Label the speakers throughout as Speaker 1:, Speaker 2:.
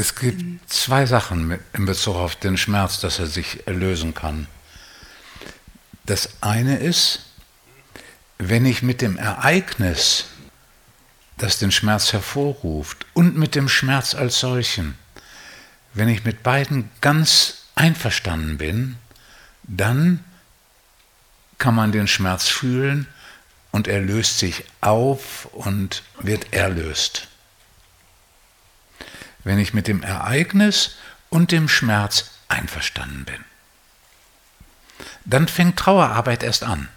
Speaker 1: Es gibt zwei Sachen in Bezug auf den Schmerz, dass er sich erlösen kann. Das eine ist, wenn ich mit dem Ereignis, das den Schmerz hervorruft, und mit dem Schmerz als solchen, wenn ich mit beiden ganz einverstanden bin, dann kann man den Schmerz fühlen und er löst sich auf und wird erlöst. Wenn ich mit dem Ereignis und dem Schmerz einverstanden bin. Dann fängt Trauerarbeit erst an.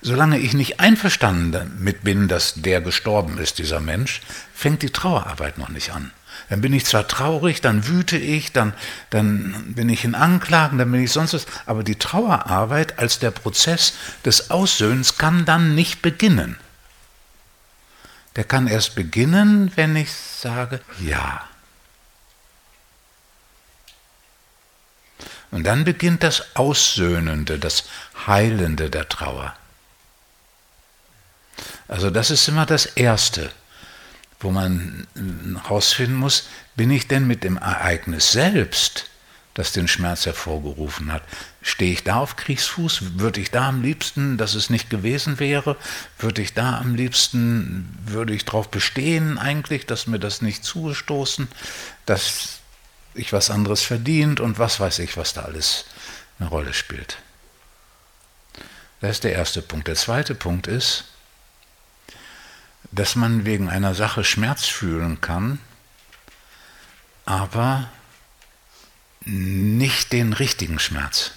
Speaker 1: Solange ich nicht einverstanden damit bin, dass der gestorben ist, dieser Mensch, fängt die Trauerarbeit noch nicht an. Dann bin ich zwar traurig, dann wüte ich, dann, dann bin ich in Anklagen, dann bin ich sonst was, aber die Trauerarbeit als der Prozess des Aussöhnens kann dann nicht beginnen. Der kann erst beginnen, wenn ich sage Ja. Und dann beginnt das Aussöhnende, das Heilende der Trauer. Also das ist immer das Erste wo man herausfinden muss, bin ich denn mit dem Ereignis selbst, das den Schmerz hervorgerufen hat, stehe ich da auf Kriegsfuß? Würde ich da am liebsten, dass es nicht gewesen wäre? Würde ich da am liebsten, würde ich darauf bestehen eigentlich, dass mir das nicht zugestoßen, dass ich was anderes verdient und was weiß ich, was da alles eine Rolle spielt. Das ist der erste Punkt. Der zweite Punkt ist, dass man wegen einer Sache Schmerz fühlen kann, aber nicht den richtigen Schmerz.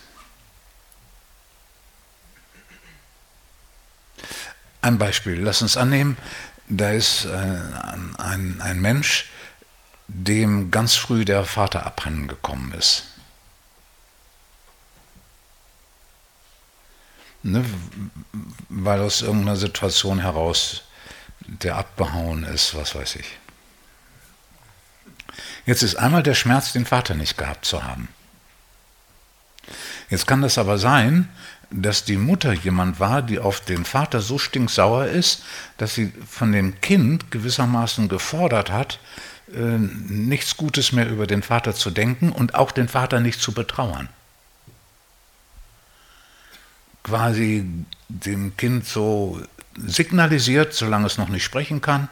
Speaker 1: Ein Beispiel, lass uns annehmen, da ist äh, ein, ein Mensch, dem ganz früh der Vater abhanden gekommen ist. Ne, weil aus irgendeiner Situation heraus der abgehauen ist, was weiß ich. Jetzt ist einmal der Schmerz, den Vater nicht gehabt zu haben. Jetzt kann das aber sein, dass die Mutter jemand war, die auf den Vater so stinksauer ist, dass sie von dem Kind gewissermaßen gefordert hat, äh, nichts Gutes mehr über den Vater zu denken und auch den Vater nicht zu betrauern. Quasi dem Kind so signalisiert, solange es noch nicht sprechen kann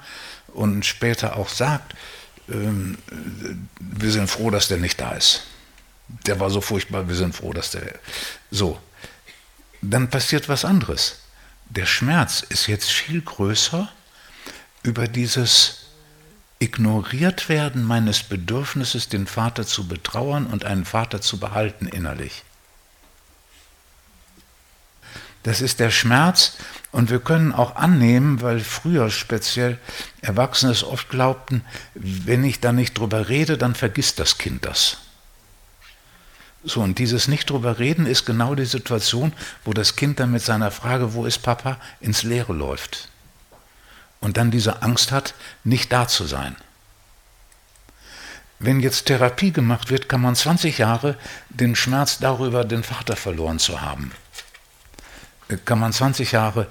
Speaker 1: und später auch sagt, ähm, wir sind froh, dass der nicht da ist. Der war so furchtbar, wir sind froh, dass der... So, dann passiert was anderes. Der Schmerz ist jetzt viel größer über dieses ignoriert werden meines Bedürfnisses, den Vater zu betrauern und einen Vater zu behalten innerlich. Das ist der Schmerz und wir können auch annehmen, weil früher speziell Erwachsene es oft glaubten, wenn ich da nicht drüber rede, dann vergisst das Kind das. So, und dieses nicht drüber reden ist genau die Situation, wo das Kind dann mit seiner Frage, wo ist Papa, ins Leere läuft. Und dann diese Angst hat, nicht da zu sein. Wenn jetzt Therapie gemacht wird, kann man 20 Jahre den Schmerz darüber, den Vater verloren zu haben kann man 20 Jahre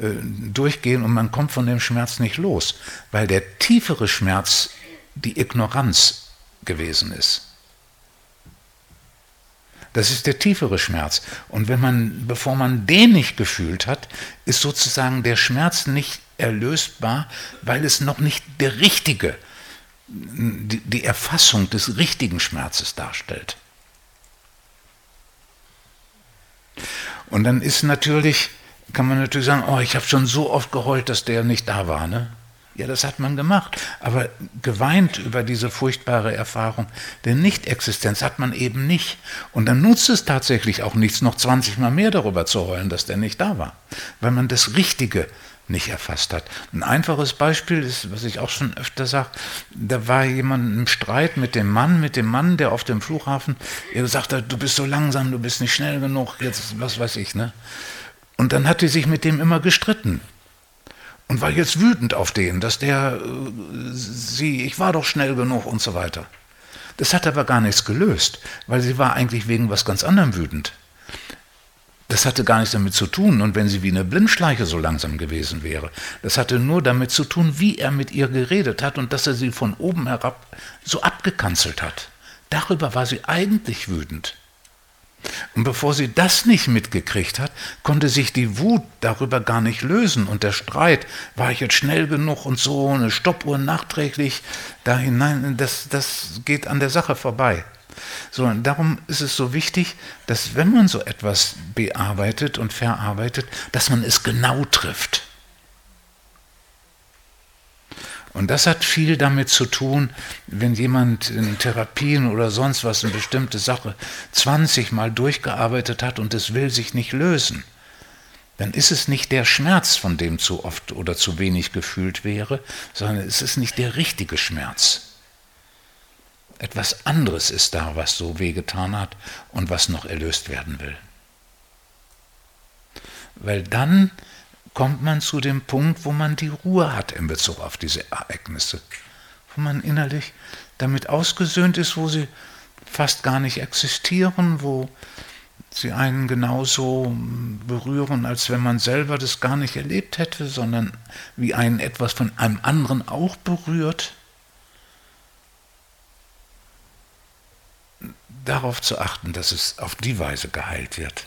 Speaker 1: äh, durchgehen und man kommt von dem Schmerz nicht los, weil der tiefere Schmerz die Ignoranz gewesen ist. Das ist der tiefere Schmerz. Und wenn man, bevor man den nicht gefühlt hat, ist sozusagen der Schmerz nicht erlösbar, weil es noch nicht der richtige, die, die Erfassung des richtigen Schmerzes darstellt. Und dann ist natürlich, kann man natürlich sagen, oh, ich habe schon so oft geheult, dass der nicht da war. Ne? Ja, das hat man gemacht. Aber geweint über diese furchtbare Erfahrung der Nichtexistenz hat man eben nicht. Und dann nutzt es tatsächlich auch nichts, noch 20 Mal mehr darüber zu heulen, dass der nicht da war. Weil man das Richtige nicht erfasst hat. Ein einfaches Beispiel ist, was ich auch schon öfter sage, da war jemand im Streit mit dem Mann, mit dem Mann, der auf dem Flughafen gesagt hat, du bist so langsam, du bist nicht schnell genug, jetzt was weiß ich, ne? Und dann hat sie sich mit dem immer gestritten und war jetzt wütend auf den, dass der äh, sie, ich war doch schnell genug und so weiter. Das hat aber gar nichts gelöst, weil sie war eigentlich wegen was ganz anderem wütend Das hatte gar nichts damit zu tun, und wenn sie wie eine Blindschleiche so langsam gewesen wäre, das hatte nur damit zu tun, wie er mit ihr geredet hat und dass er sie von oben herab so abgekanzelt hat. Darüber war sie eigentlich wütend. Und bevor sie das nicht mitgekriegt hat, konnte sich die Wut darüber gar nicht lösen. Und der Streit, war ich jetzt schnell genug und so, eine Stoppuhr nachträglich da hinein, das, das geht an der Sache vorbei. So, und darum ist es so wichtig, dass wenn man so etwas bearbeitet und verarbeitet, dass man es genau trifft. Und das hat viel damit zu tun, wenn jemand in Therapien oder sonst was eine bestimmte Sache 20 Mal durchgearbeitet hat und es will sich nicht lösen. Dann ist es nicht der Schmerz, von dem zu oft oder zu wenig gefühlt wäre, sondern es ist nicht der richtige Schmerz. Etwas anderes ist da, was so wehgetan hat und was noch erlöst werden will. Weil dann kommt man zu dem Punkt, wo man die Ruhe hat in Bezug auf diese Ereignisse, wo man innerlich damit ausgesöhnt ist, wo sie fast gar nicht existieren, wo sie einen genauso berühren, als wenn man selber das gar nicht erlebt hätte, sondern wie einen etwas von einem anderen auch berührt. Darauf zu achten, dass es auf die Weise geheilt wird.